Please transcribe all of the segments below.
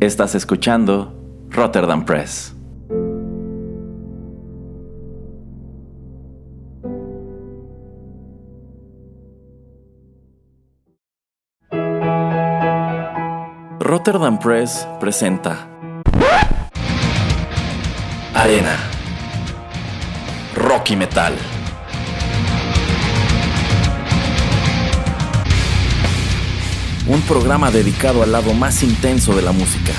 Estás escuchando Rotterdam Press. Rotterdam Press presenta Arena Rocky Metal. Un programa dedicado al lado más intenso de la música.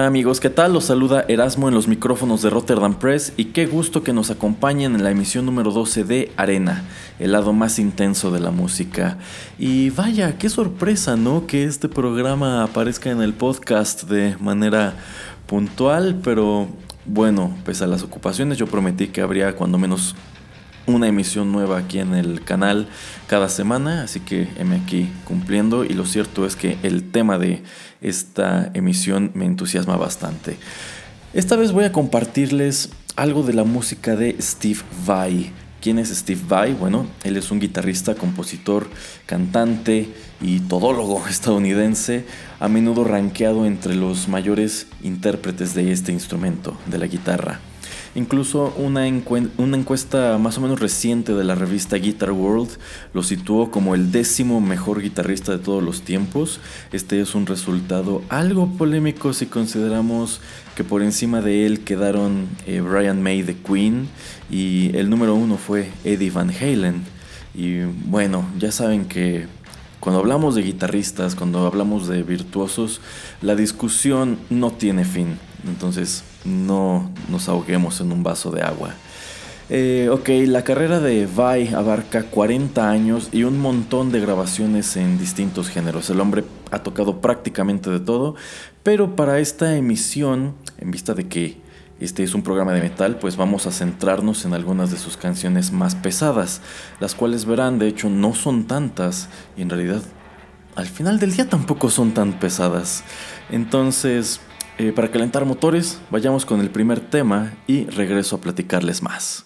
Hola amigos, ¿qué tal? Los saluda Erasmo en los micrófonos de Rotterdam Press y qué gusto que nos acompañen en la emisión número 12 de Arena, el lado más intenso de la música. Y vaya, qué sorpresa, ¿no? Que este programa aparezca en el podcast de manera puntual, pero bueno, pese a las ocupaciones yo prometí que habría cuando menos una emisión nueva aquí en el canal cada semana, así que heme aquí cumpliendo y lo cierto es que el tema de esta emisión me entusiasma bastante. Esta vez voy a compartirles algo de la música de Steve Vai. ¿Quién es Steve Vai? Bueno, él es un guitarrista, compositor, cantante y todólogo estadounidense, a menudo rankeado entre los mayores intérpretes de este instrumento, de la guitarra. Incluso una, encuesta más o menos reciente de la revista Guitar World lo situó como el décimo mejor guitarrista de todos los tiempos. Este es un resultado algo polémico si consideramos que por encima de él quedaron eh, Brian May de Queen y el número uno fue Eddie Van Halen. Y bueno, ya saben que cuando hablamos de guitarristas, cuando hablamos de virtuosos, la discusión no tiene fin. Entonces, no nos ahoguemos en un vaso de agua. Eh, ok, la carrera de Vai abarca 40 años y un montón de grabaciones en distintos géneros. El hombre ha tocado prácticamente de todo, pero para esta emisión, en vista de que este es un programa de metal, pues vamos a centrarnos en algunas de sus canciones más pesadas, las cuales verán, de hecho, no son tantas y en realidad al final del día tampoco son tan pesadas. Entonces, eh, para calentar motores, vayamos con el primer tema y regreso a platicarles más.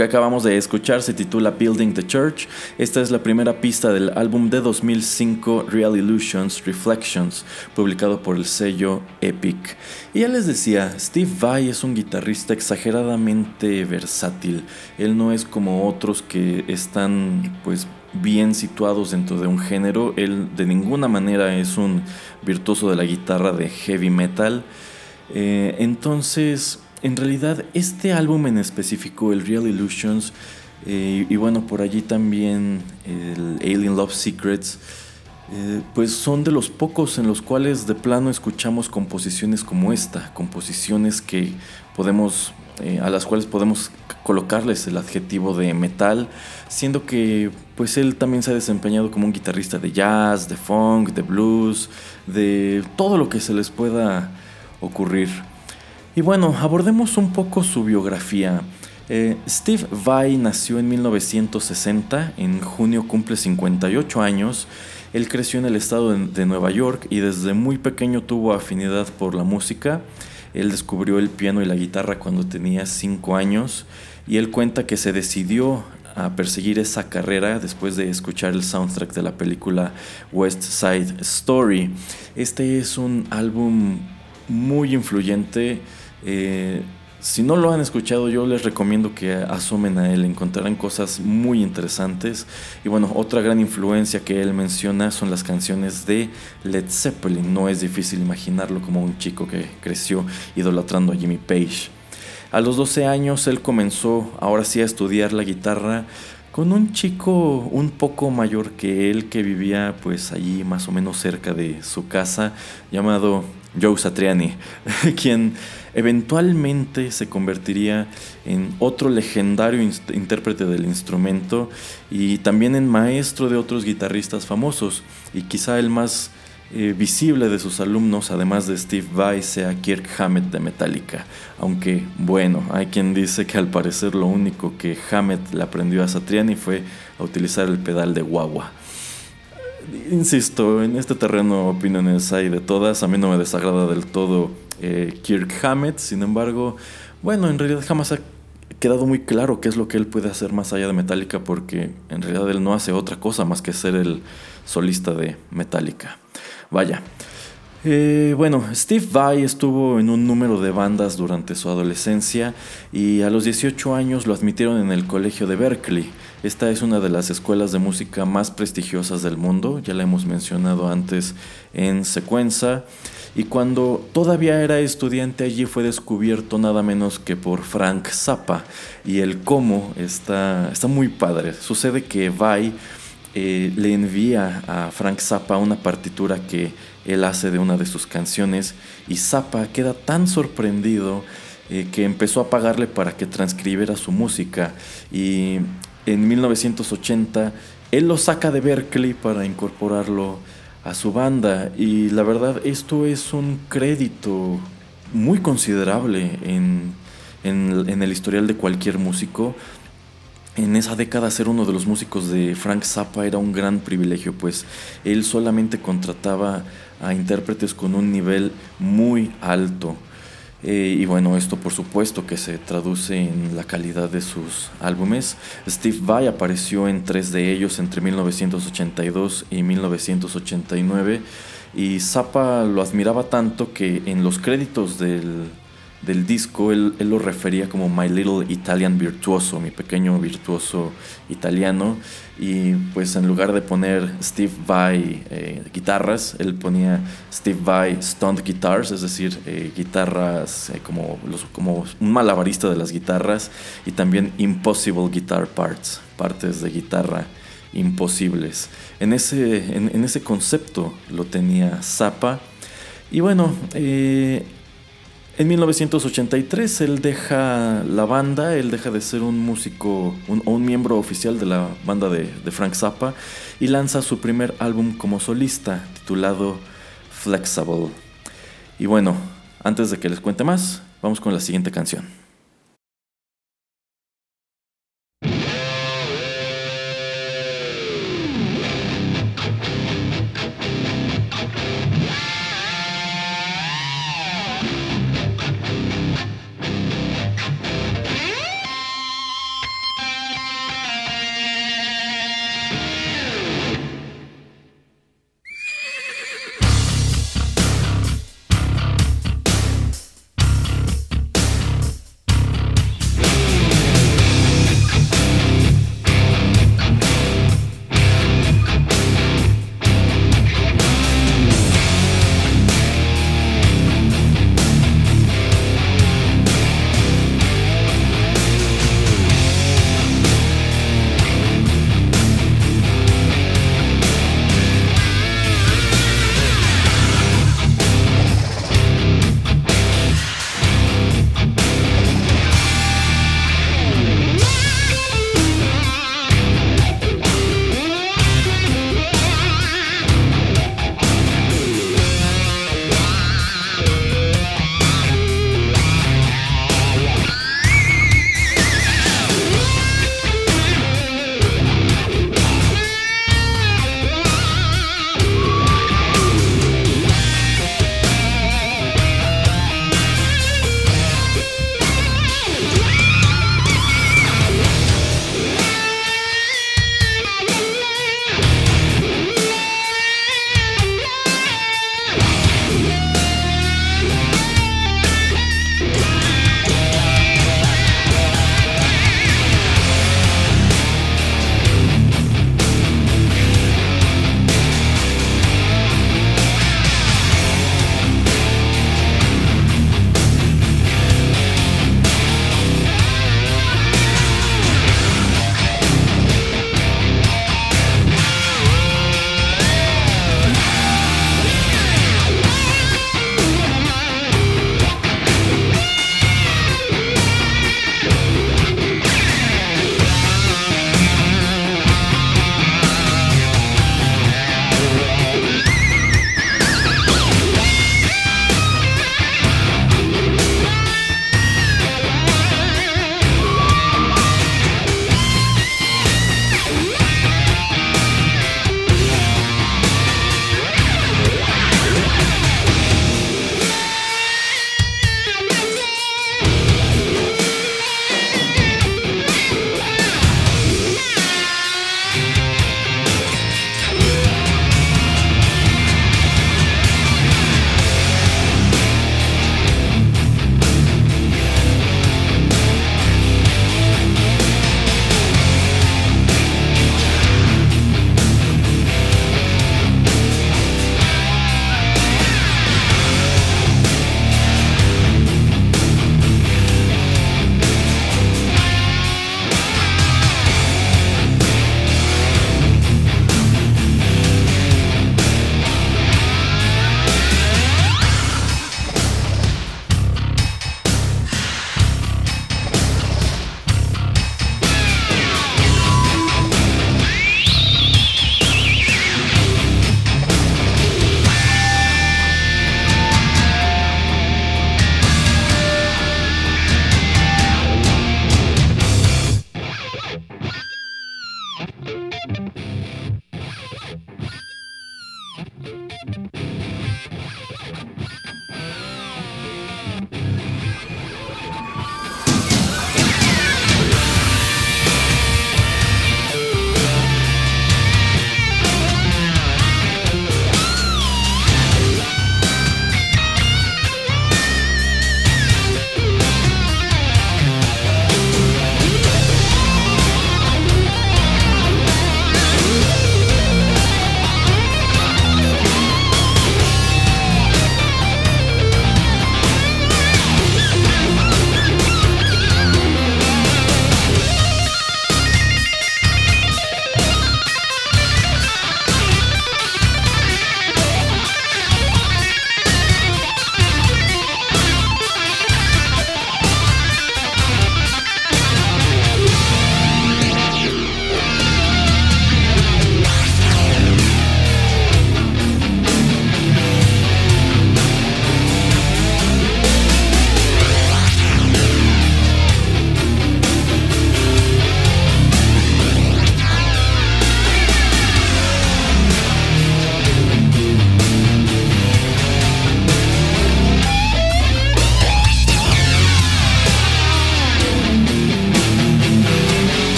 Que acabamos de escuchar se titula Building the Church. Esta es la primera pista del álbum de 2005 Real Illusions Reflections, publicado por el sello Epic. Y ya les decía, Steve Vai es un guitarrista exageradamente versátil. Él no es como otros que están pues bien situados dentro de un género. Él de ninguna manera es un virtuoso de la guitarra de heavy metal. Eh, entonces en realidad este álbum en específico, el Real Illusions, eh, y bueno, por allí también el Alien Love Secrets, eh, pues son de los pocos en los cuales de plano escuchamos composiciones como esta, composiciones que podemos, eh, a las cuales podemos colocarles el adjetivo de metal, siendo que pues él también se ha desempeñado como un guitarrista de jazz, de funk, de blues, de todo lo que se les pueda ocurrir. Y bueno, abordemos un poco su biografía. Eh, Steve Vai nació en 1960, en junio cumple 58 años. Él creció en el estado de, Nueva York y desde muy pequeño tuvo afinidad por la música. Él descubrió el piano y la guitarra cuando tenía 5 años y él cuenta que se decidió a perseguir esa carrera después de escuchar el soundtrack de la película West Side Story. Este es un álbum muy influyente eh, si no lo han escuchado, yo les recomiendo que asomen a él, encontrarán cosas muy interesantes. Y bueno, otra gran influencia que él menciona son las canciones de Led Zeppelin. No es difícil imaginarlo como un chico que creció idolatrando a Jimmy Page. A los 12 años él comenzó ahora sí a estudiar la guitarra con un chico un poco mayor que él que vivía pues allí más o menos cerca de su casa llamado Joe Satriani, quien eventualmente se convertiría en otro legendario intérprete del instrumento y también en maestro de otros guitarristas famosos y quizá el más eh, visible de sus alumnos, además de Steve Vai, sea Kirk Hammett de Metallica. Aunque, bueno, hay quien dice que al parecer lo único que Hammett le aprendió a Satriani fue a utilizar el pedal de guagua. Insisto, en este terreno opiniones hay de todas. A mí no me desagrada del todo eh, Kirk Hammett, sin embargo, bueno, en realidad jamás ha quedado muy claro qué es lo que él puede hacer más allá de Metallica, porque en realidad él no hace otra cosa más que ser el solista de Metallica. Vaya. Eh, bueno, Steve Vai estuvo en un número de bandas durante su adolescencia y a los 18 años lo admitieron en el colegio de Berkeley. Esta es una de las escuelas de música más prestigiosas del mundo, ya la hemos mencionado antes en secuencia. Y cuando todavía era estudiante allí fue descubierto nada menos que por Frank Zappa. Y el cómo está, está muy padre. Sucede que Vai eh, le envía a Frank Zappa una partitura que él hace de una de sus canciones y Zappa queda tan sorprendido eh, que empezó a pagarle para que transcribiera su música y en 1980 él lo saca de Berkeley para incorporarlo a su banda y la verdad esto es un crédito muy considerable en, en el historial de cualquier músico en esa década ser uno de los músicos de Frank Zappa era un gran privilegio, pues él solamente contrataba a intérpretes con un nivel muy alto. Eh, y bueno, esto por supuesto que se traduce en la calidad de sus álbumes. Steve Vai apareció en tres de ellos entre 1982 y 1989 y Zappa lo admiraba tanto que en los créditos del, del disco, él, lo refería como My Little Italian Virtuoso, mi pequeño virtuoso italiano. Y pues en lugar de poner Steve Vai eh, guitarras, él ponía Steve Vai Stunt Guitars, es decir, eh, guitarras eh, como, los, como un malabarista de las guitarras. Y también Impossible Guitar Parts, partes de guitarra imposibles. En ese, en, ese concepto lo tenía Zappa. Y bueno, en 1983 él deja la banda, él deja de ser un músico un, o un miembro oficial de la banda de, de Frank Zappa y lanza su primer álbum como solista titulado Flexible. Y bueno, antes de que les cuente más, vamos con la siguiente canción.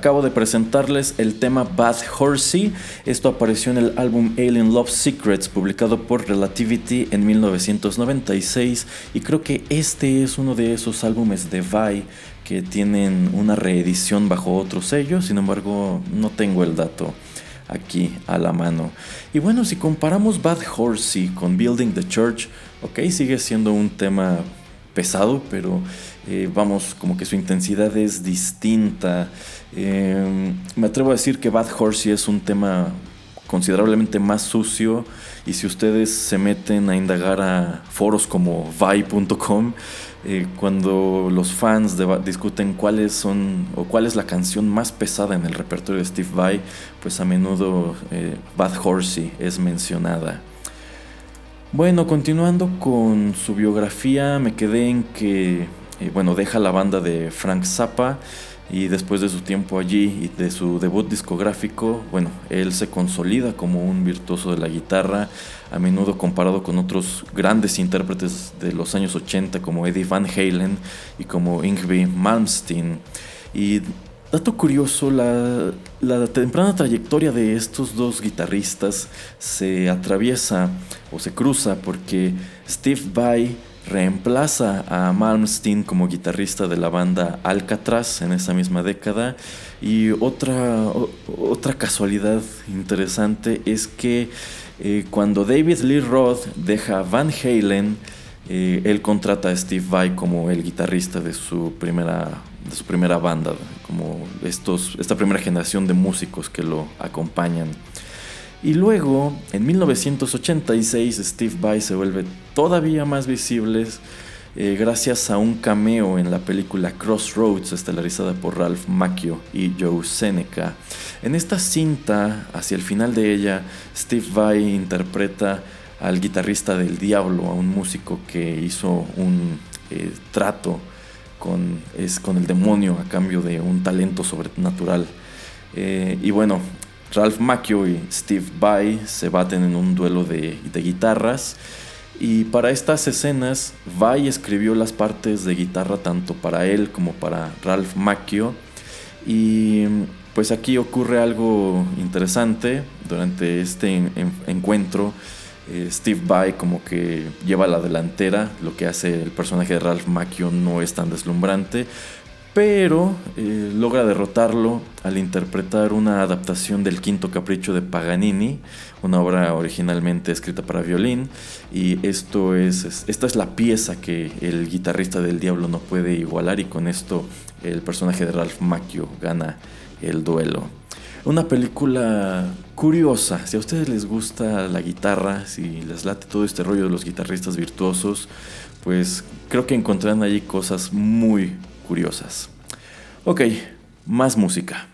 Acabo de presentarles el tema Bad Horsey. Esto apareció en el álbum Alien Love Secrets, publicado por Relativity en 1996. Y creo que este es uno de esos álbumes de Vi que tienen una reedición bajo otro sello. Sin embargo, no tengo el dato aquí a la mano. Y bueno, si comparamos Bad Horsey con Building the Church, ok, sigue siendo un tema pesado, pero eh, vamos, como que su intensidad es distinta. Eh, me atrevo a decir que Bad Horsey es un tema considerablemente más sucio y si ustedes se meten a indagar a foros como vi.com, eh, cuando los fans discuten cuáles son o cuál es la canción más pesada en el repertorio de Steve Vai, pues a menudo Bad Horsey es mencionada. Bueno, continuando con su biografía, me quedé en que, eh, bueno, deja la banda de Frank Zappa y después de su tiempo allí y de su debut discográfico, bueno, él se consolida como un virtuoso de la guitarra, a menudo comparado con otros grandes intérpretes de los años 80 como Eddie Van Halen y como Yngwie Malmsteen. Y Dato curioso, la, temprana trayectoria de estos dos guitarristas se atraviesa o se cruza porque Steve Vai reemplaza a Malmsteen como guitarrista de la banda Alcatraz en esa misma década y otra, otra casualidad interesante es que eh, cuando David Lee Roth deja Van Halen, eh, él contrata a Steve Vai como el guitarrista de su primera de su primera banda, como estos, esta primera generación de músicos que lo acompañan. Y luego, en 1986, Steve Vai se vuelve todavía más visible eh, gracias a un cameo en la película Crossroads, estelarizada por Ralph Macchio y Joe Seneca. En esta cinta, hacia el final de ella, Steve Vai interpreta al guitarrista del diablo, a un músico que hizo un eh, trato con, es con el demonio a cambio de un talento sobrenatural. Eh, y bueno, Ralph Macchio y Steve Vai se baten en un duelo de, guitarras. Y para estas escenas, Vai escribió las partes de guitarra tanto para él como para Ralph Macchio. Y pues aquí ocurre algo interesante durante este encuentro. Eh, Steve Vai como que lleva la delantera, lo que hace el personaje de Ralph Macchio no es tan deslumbrante, pero eh, logra derrotarlo al interpretar una adaptación del Quinto Capricho de Paganini, una obra originalmente escrita para violín, y esto es, esta es la pieza que el guitarrista del diablo no puede igualar y con esto el personaje de Ralph Macchio gana el duelo. Una película curiosa, si a ustedes les gusta la guitarra, si les late todo este rollo de los guitarristas virtuosos, pues creo que encontrarán allí cosas muy curiosas. Ok, más música.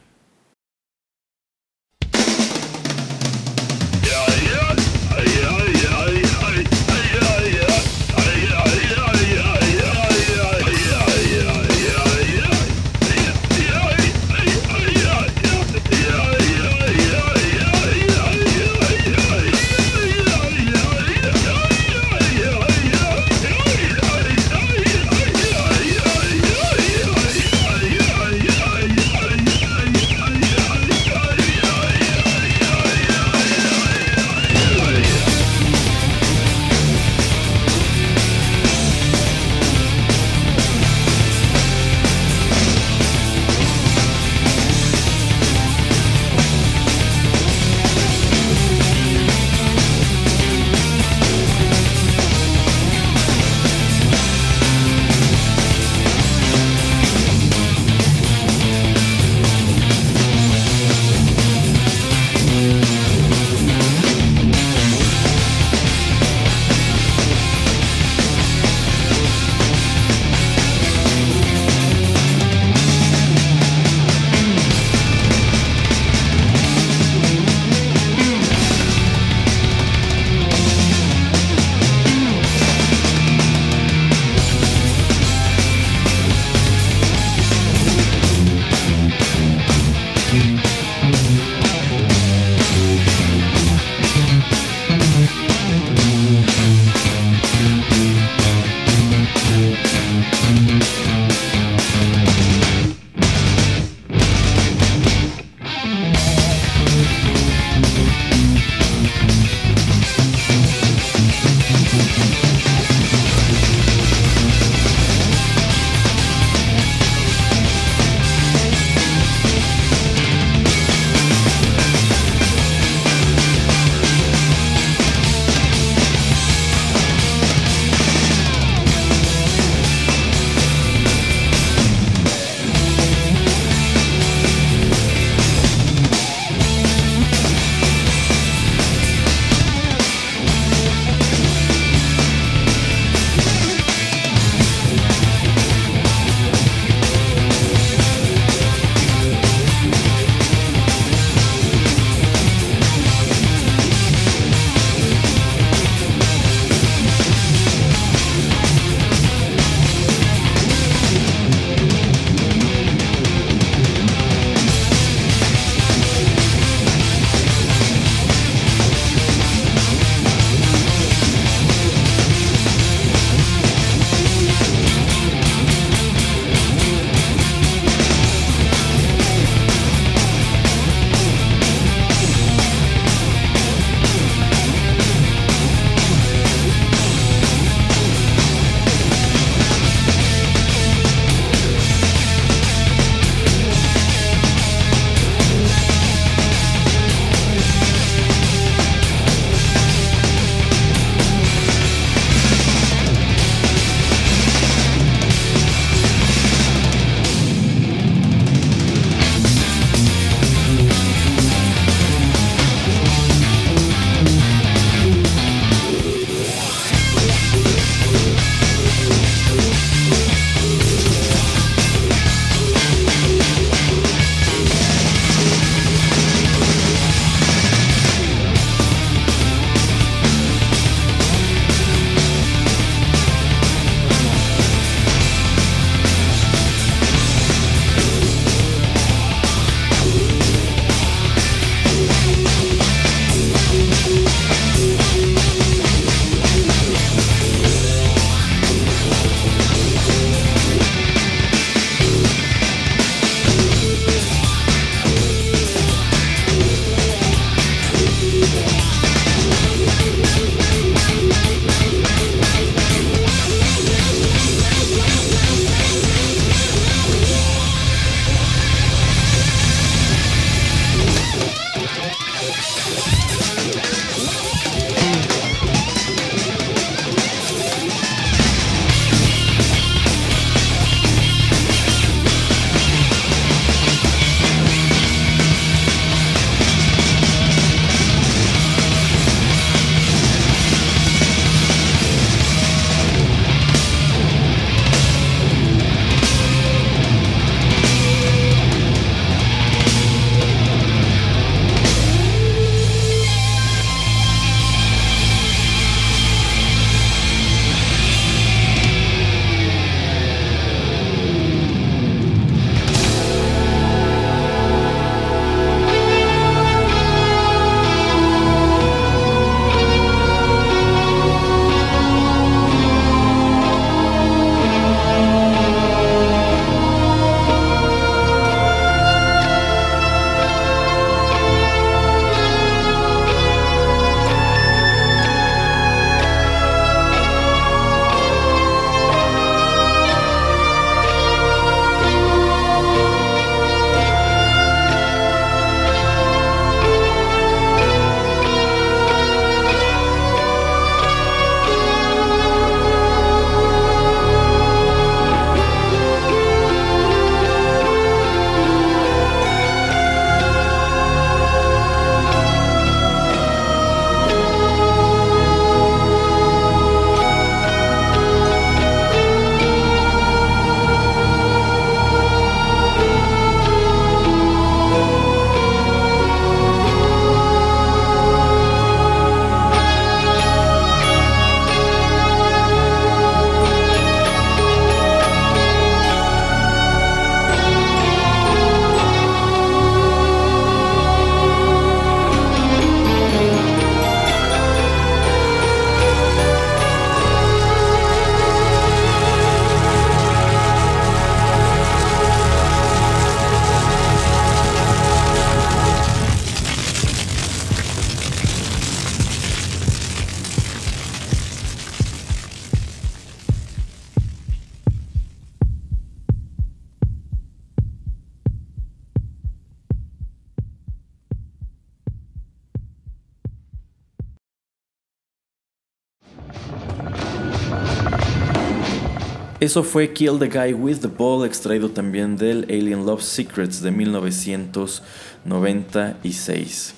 Eso fue Kill the Guy with the Ball, extraído también del Alien Love Secrets de 1996.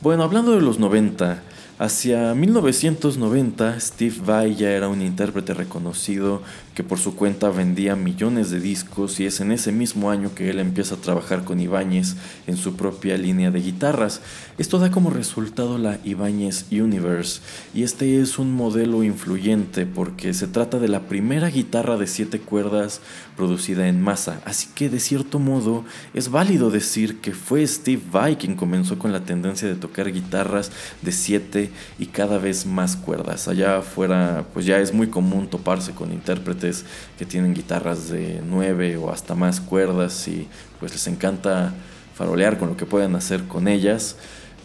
Bueno, hablando de los 90, Hacia 1990, Steve Vai ya era un intérprete reconocido que por su cuenta vendía millones de discos y es en ese mismo año que él empieza a trabajar con Ibáñez en su propia línea de guitarras. Esto da como resultado la Ibáñez Universe y este es un modelo influyente porque se trata de la primera guitarra de siete cuerdas producida en masa, así que de cierto modo es válido decir que fue Steve Vai quien comenzó con la tendencia de tocar guitarras de siete y cada vez más cuerdas. Allá afuera pues ya es muy común toparse con intérpretes que tienen guitarras de 9 o hasta más cuerdas y pues les encanta farolear con lo que pueden hacer con ellas.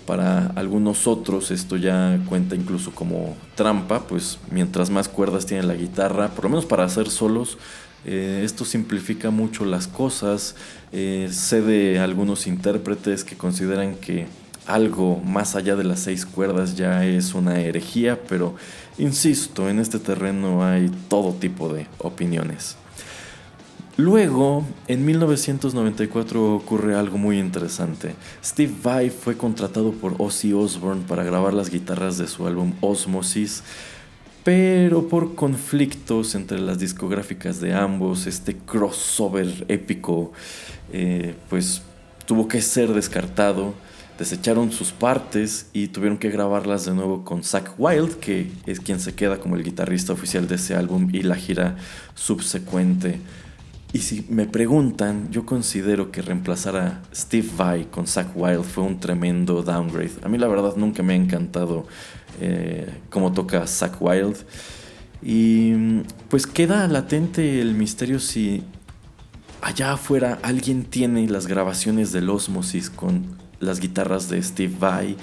Para algunos otros esto ya cuenta incluso como trampa, pues mientras más cuerdas tiene la guitarra, por lo menos para hacer solos, eh, esto simplifica mucho las cosas. Eh, sé de algunos intérpretes que consideran que algo más allá de las seis cuerdas ya es una herejía, pero insisto, en este terreno hay todo tipo de opiniones. Luego, en 1994 ocurre algo muy interesante. Steve Vai fue contratado por Ozzy Osbourne para grabar las guitarras de su álbum Osmosis, pero por conflictos entre las discográficas de ambos, este crossover épico, eh, pues tuvo que ser descartado desecharon sus partes y tuvieron que grabarlas de nuevo con Zach Wild, que es quien se queda como el guitarrista oficial de ese álbum y la gira subsecuente. Y si me preguntan, yo considero que reemplazar a Steve Vai con Zach Wild fue un tremendo downgrade. A mí la verdad nunca me ha encantado eh, cómo toca Zach Wild. Y pues queda latente el misterio si allá afuera alguien tiene las grabaciones del Osmosis con las guitarras de Steve Vai.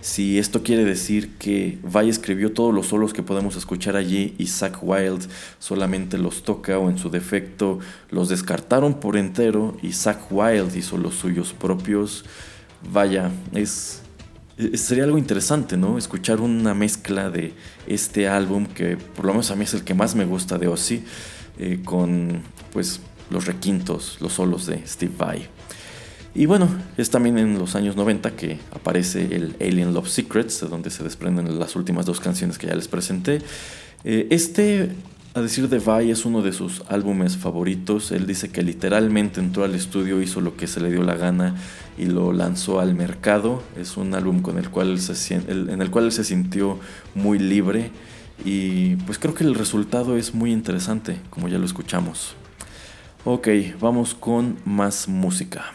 Si esto quiere decir que Vai escribió todos los solos que podemos escuchar allí y Zach Wild solamente los toca o en su defecto los descartaron por entero y Zach Wild hizo los suyos propios, vaya, es, sería algo interesante, ¿no? Escuchar una mezcla de este álbum que por lo menos a mí es el que más me gusta de Ozzy eh, con pues los requintos, los solos de Steve Vai. Y bueno, es también en los años 90 que aparece el Alien Love Secrets, de donde se desprenden las últimas dos canciones que ya les presenté. Eh, este, a decir de Vai, es uno de sus álbumes favoritos. Él dice que literalmente entró al estudio, hizo lo que se le dio la gana y lo lanzó al mercado. Es un álbum con el cual en el cual él se sintió muy libre y pues creo que el resultado es muy interesante, como ya lo escuchamos. Ok, vamos con más música.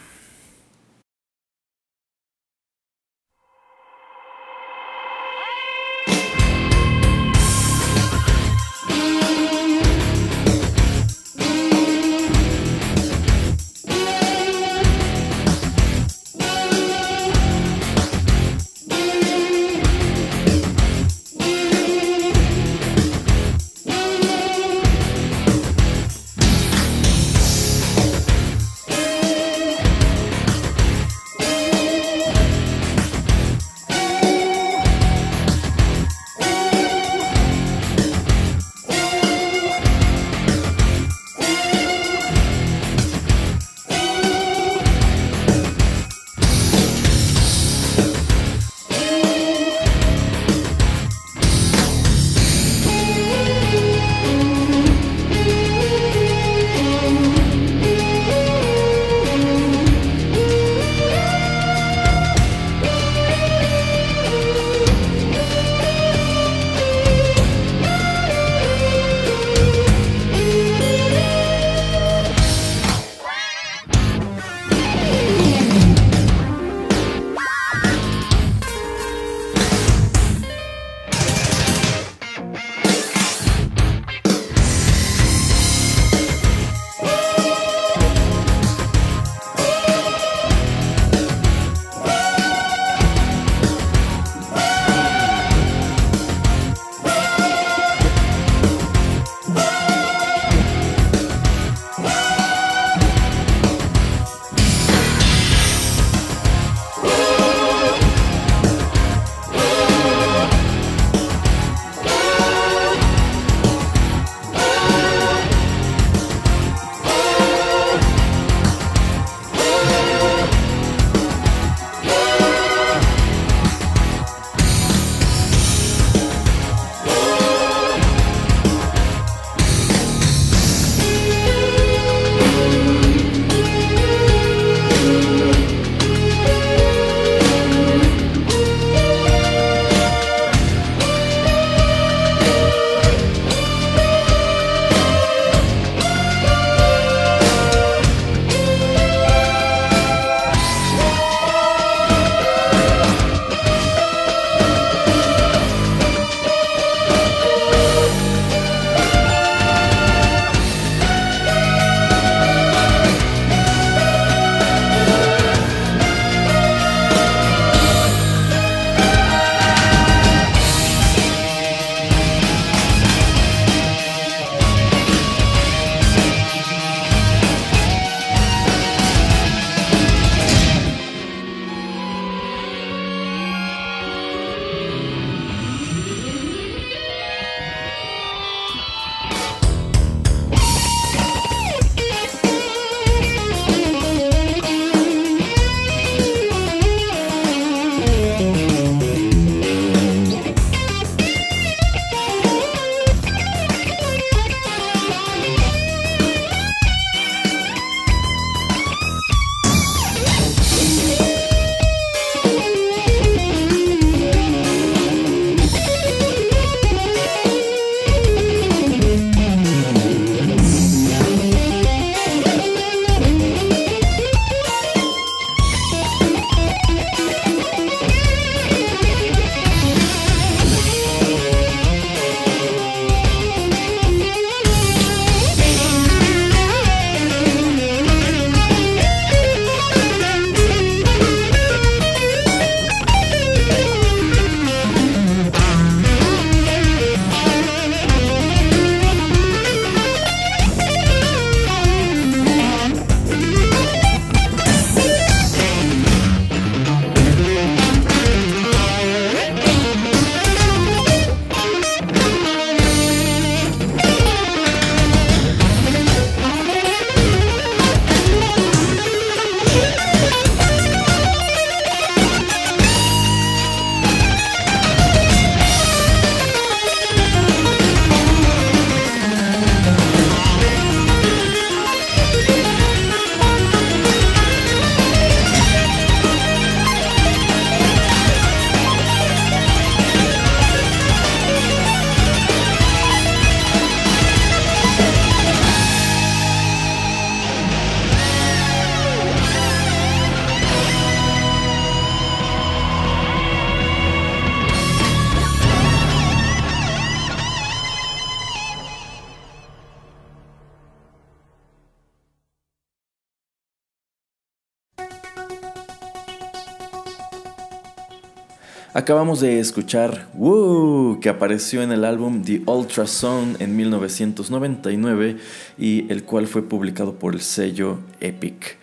Acabamos de escuchar Woo, que apareció en el álbum The Ultrasound en 1999 y el cual fue publicado por el sello Epic.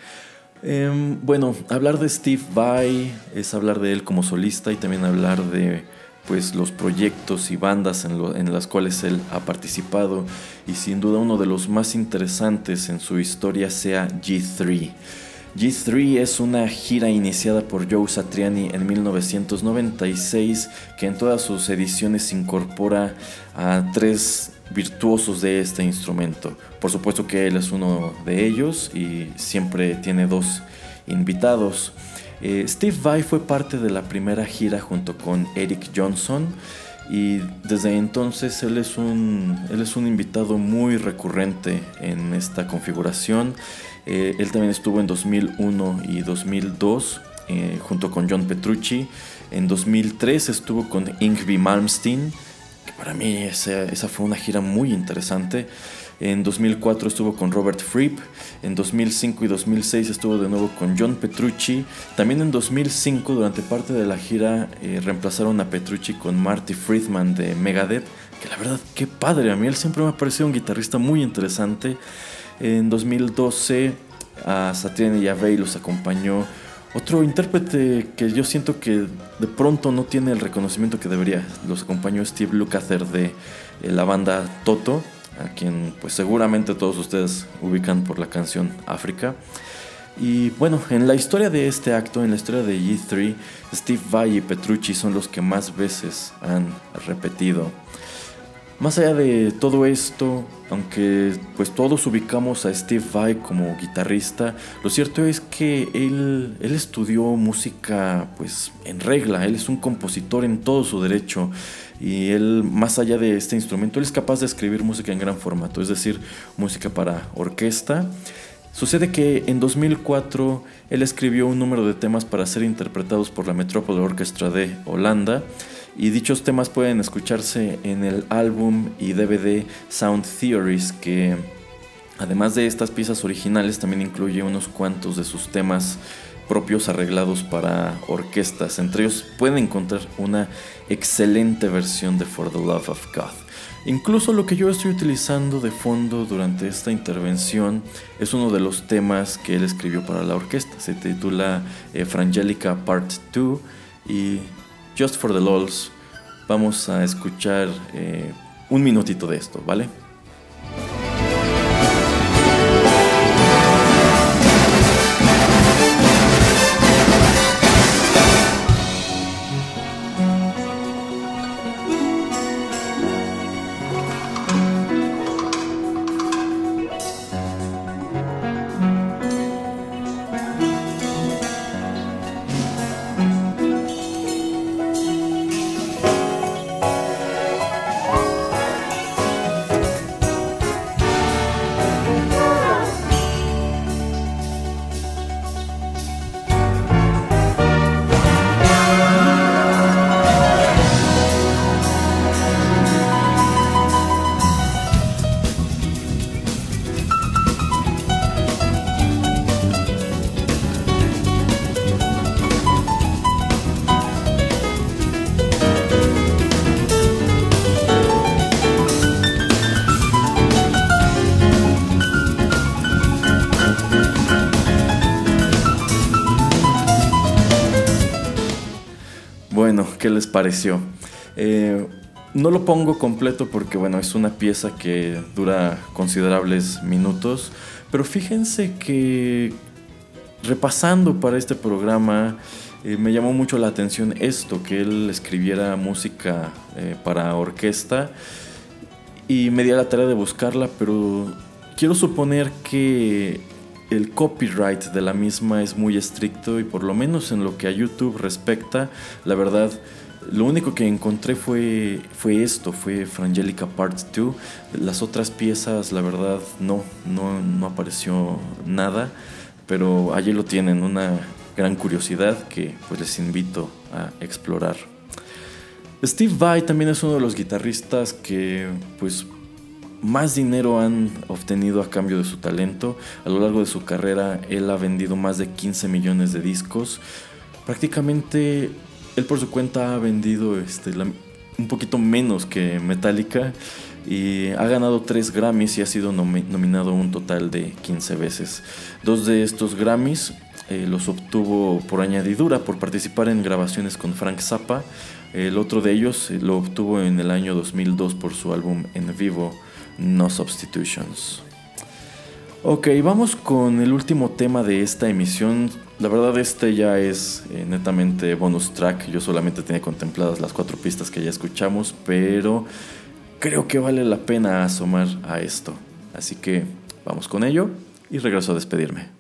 Em, bueno, hablar de Steve Vai es hablar de él como solista y también hablar de pues los proyectos y bandas en, en, las cuales él ha participado y sin duda uno de los más interesantes en su historia sea G3. G3 es una gira iniciada por Joe Satriani en 1996 que en todas sus ediciones incorpora a tres virtuosos de este instrumento. Por supuesto que él es uno de ellos y siempre tiene dos invitados. Eh, Steve Vai fue parte de la primera gira junto con Eric Johnson y desde entonces él es un, él es un invitado muy recurrente en esta configuración. Eh, él también estuvo en 2001 y 2002 eh, junto con John Petrucci. En 2003 estuvo con Ingvi Malmsteen, que para mí esa, fue una gira muy interesante. En 2004 estuvo con Robert Fripp. En 2005 y 2006 estuvo de nuevo con John Petrucci. También en 2005, durante parte de la gira, eh, reemplazaron a Petrucci con Marty Friedman de Megadeth. Que la verdad, qué padre. A mí él siempre me ha parecido un guitarrista muy interesante. En 2012 a Satriani y a Bey los acompañó otro intérprete que yo siento que de pronto no tiene el reconocimiento que debería. Los acompañó Steve Lukather de eh, la banda Toto, a quien pues seguramente todos ustedes ubican por la canción África. Y bueno, en la historia de este acto, en la historia de G3, Steve Vai y Petrucci son los que más veces han repetido más allá de todo esto, aunque pues todos ubicamos a Steve Vai como guitarrista, lo cierto es que él, él estudió música pues en regla, él es un compositor en todo su derecho. Y él más allá de este instrumento, él es capaz de escribir música en gran formato, es decir, música para orquesta. Sucede que en 2004 él escribió un número de temas para ser interpretados por la Metropole Orchestra de Holanda y dichos temas pueden escucharse en el álbum y DVD Sound Theories que además de estas piezas originales también incluye unos cuantos de sus temas propios arreglados para orquestas. Entre ellos pueden encontrar una excelente versión de For the Love of God. Incluso lo que yo estoy utilizando de fondo durante esta intervención es uno de los temas que él escribió para la orquesta. Se titula eh, Frangelica Part 2 y Just for the Lols, vamos a escuchar eh, un minutito de esto, ¿vale? Pareció? Eh, no lo pongo completo porque, bueno, es una pieza que dura considerables minutos, pero fíjense que repasando para este programa, eh, me llamó mucho la atención esto, que él escribiera música eh, para orquesta y me di a la tarea de buscarla, pero quiero suponer que el copyright de la misma es muy estricto y por lo menos en lo que a YouTube respecta, la verdad, lo único que encontré fue, fue esto, fue Frangelica Part 2. Las otras piezas, la verdad, no, no, no apareció nada, pero allí lo tienen, una gran curiosidad que pues les invito a explorar. Steve Vai también es uno de los guitarristas que pues más dinero han obtenido a cambio de su talento. A lo largo de su carrera, él ha vendido más de 15 millones de discos. Prácticamente él por su cuenta ha vendido este, un poquito menos que Metallica y ha ganado tres Grammys y ha sido nominado un total de 15 veces. Dos de estos Grammys eh, los obtuvo por añadidura, por participar en grabaciones con Frank Zappa. El otro de ellos eh, lo obtuvo en el año 2002 por su álbum en vivo No Substitutions. Ok, vamos con el último tema de esta emisión. La verdad este ya es eh, netamente bonus track. Yo solamente tenía contempladas las cuatro pistas que ya escuchamos, pero creo que vale la pena asomar a esto. Así que vamos con ello y regreso a despedirme.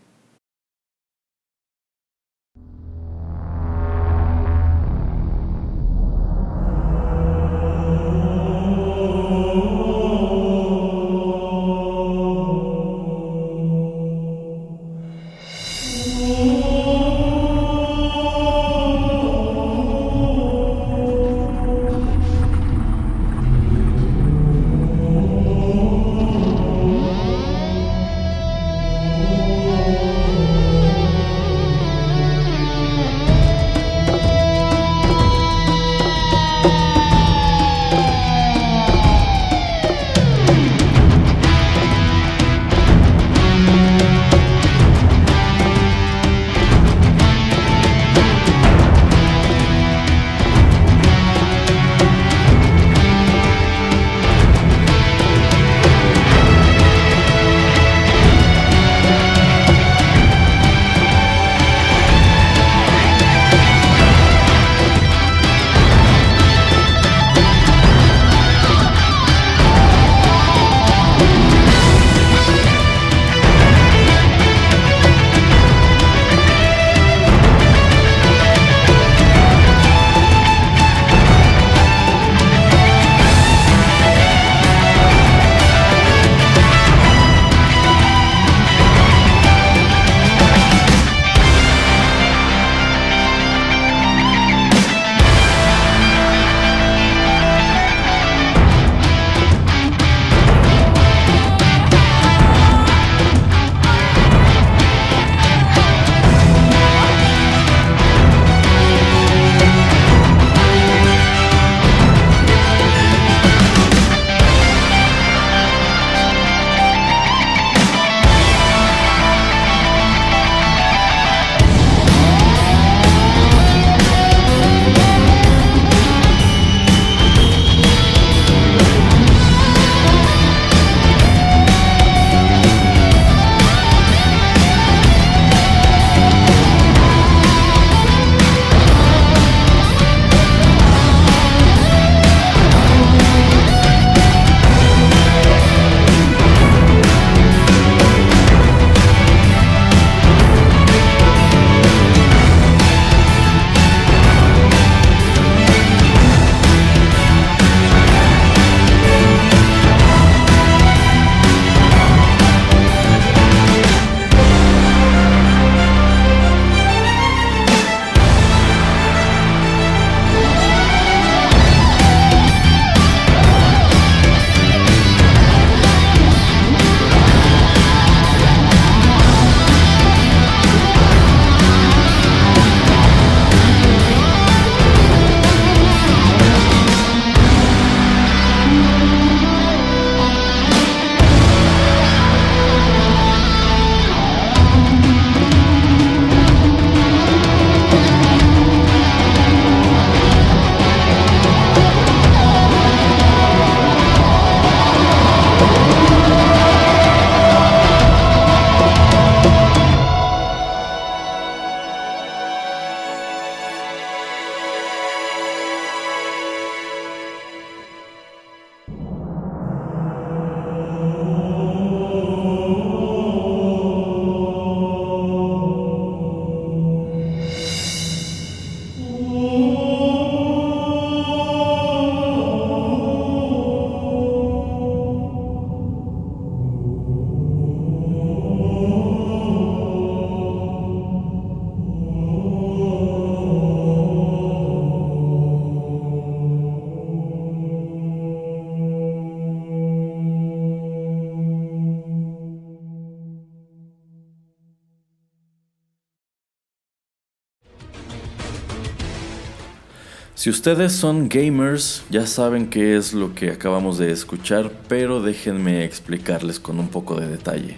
Si ustedes son gamers, ya saben qué es lo que acabamos de escuchar, pero déjenme explicarles con un poco de detalle.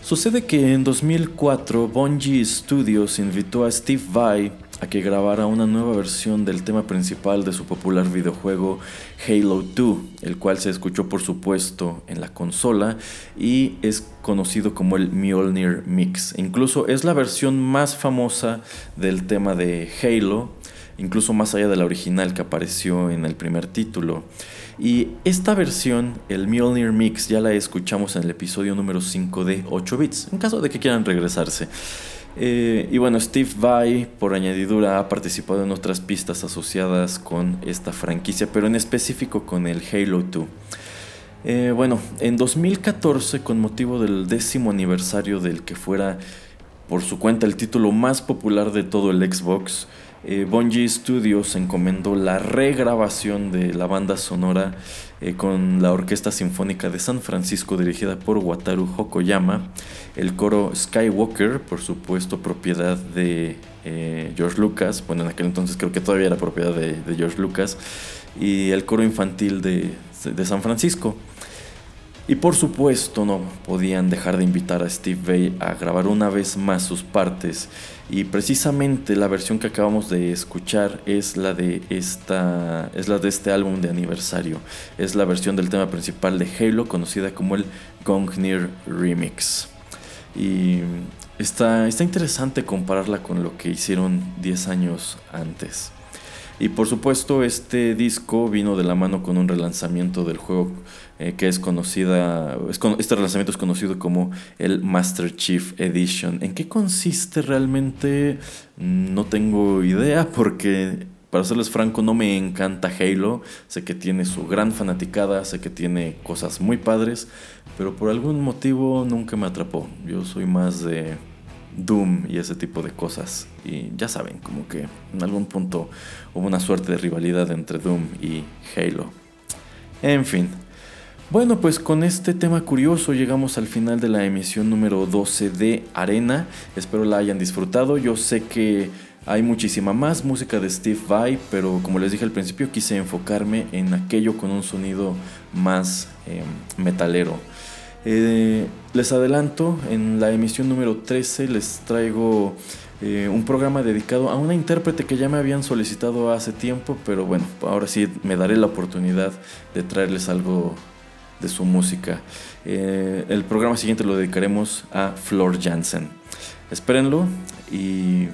Sucede que en 2004 Bungie Studios invitó a Steve Vai a que grabara una nueva versión del tema principal de su popular videojuego Halo 2, el cual se escuchó por supuesto en la consola y es conocido como el Mjolnir Mix. Incluso es la versión más famosa del tema de Halo incluso más allá de la original que apareció en el primer título. Y esta versión, el Mjolnir Mix, ya la escuchamos en el episodio número 5 de 8 bits, en caso de que quieran regresarse. Eh, y bueno, Steve Vai, por añadidura, ha participado en otras pistas asociadas con esta franquicia, pero en específico con el Halo 2. Eh, bueno, en 2014, con motivo del décimo aniversario del que fuera por su cuenta el título más popular de todo el Xbox, eh, Studios encomendó la regrabación de la banda sonora eh, con la Orquesta Sinfónica de San Francisco dirigida por Wataru Hokoyama, el coro Skywalker, por supuesto propiedad de eh, George Lucas, bueno en aquel entonces creo que todavía era propiedad de, George Lucas, y el coro infantil de, de San Francisco. Y por supuesto no podían dejar de invitar a Steve Vai a grabar una vez más sus partes y precisamente la versión que acabamos de escuchar es la de esta es la de este álbum de aniversario. Es la versión del tema principal de Halo conocida como el Gungnir Remix. Y está, está interesante compararla con lo que hicieron 10 años antes. Y por supuesto este disco vino de la mano con un relanzamiento del juego eh, que es conocida, este relanzamiento es conocido como el Master Chief Edition. ¿En qué consiste realmente? No tengo idea porque para serles franco, no me encanta Halo. Sé que tiene su gran fanaticada, sé que tiene cosas muy padres, pero por algún motivo nunca me atrapó. Yo soy más de Doom y ese tipo de cosas. Y ya saben, como que en algún punto hubo una suerte de rivalidad entre Doom y Halo. En fin. Bueno, pues con este tema curioso llegamos al final de la emisión número 12 de Arena. Espero la hayan disfrutado. Yo sé que hay muchísima más música de Steve Vai, pero como les dije al principio quise enfocarme en aquello con un sonido más em, metalero. Eh, les adelanto, en la emisión número 13 les traigo eh, un programa dedicado a una intérprete que ya me habían solicitado hace tiempo, pero bueno, ahora sí me daré la oportunidad de traerles algo su música. Eh, el programa siguiente lo dedicaremos a Flor Jansen. Espérenlo y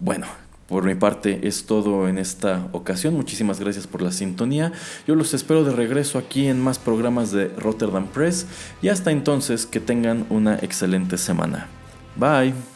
bueno, por mi parte es todo en esta ocasión. Muchísimas gracias por la sintonía. Yo los espero de regreso aquí en más programas de Rotterdam Press y hasta entonces que tengan una excelente semana. Bye.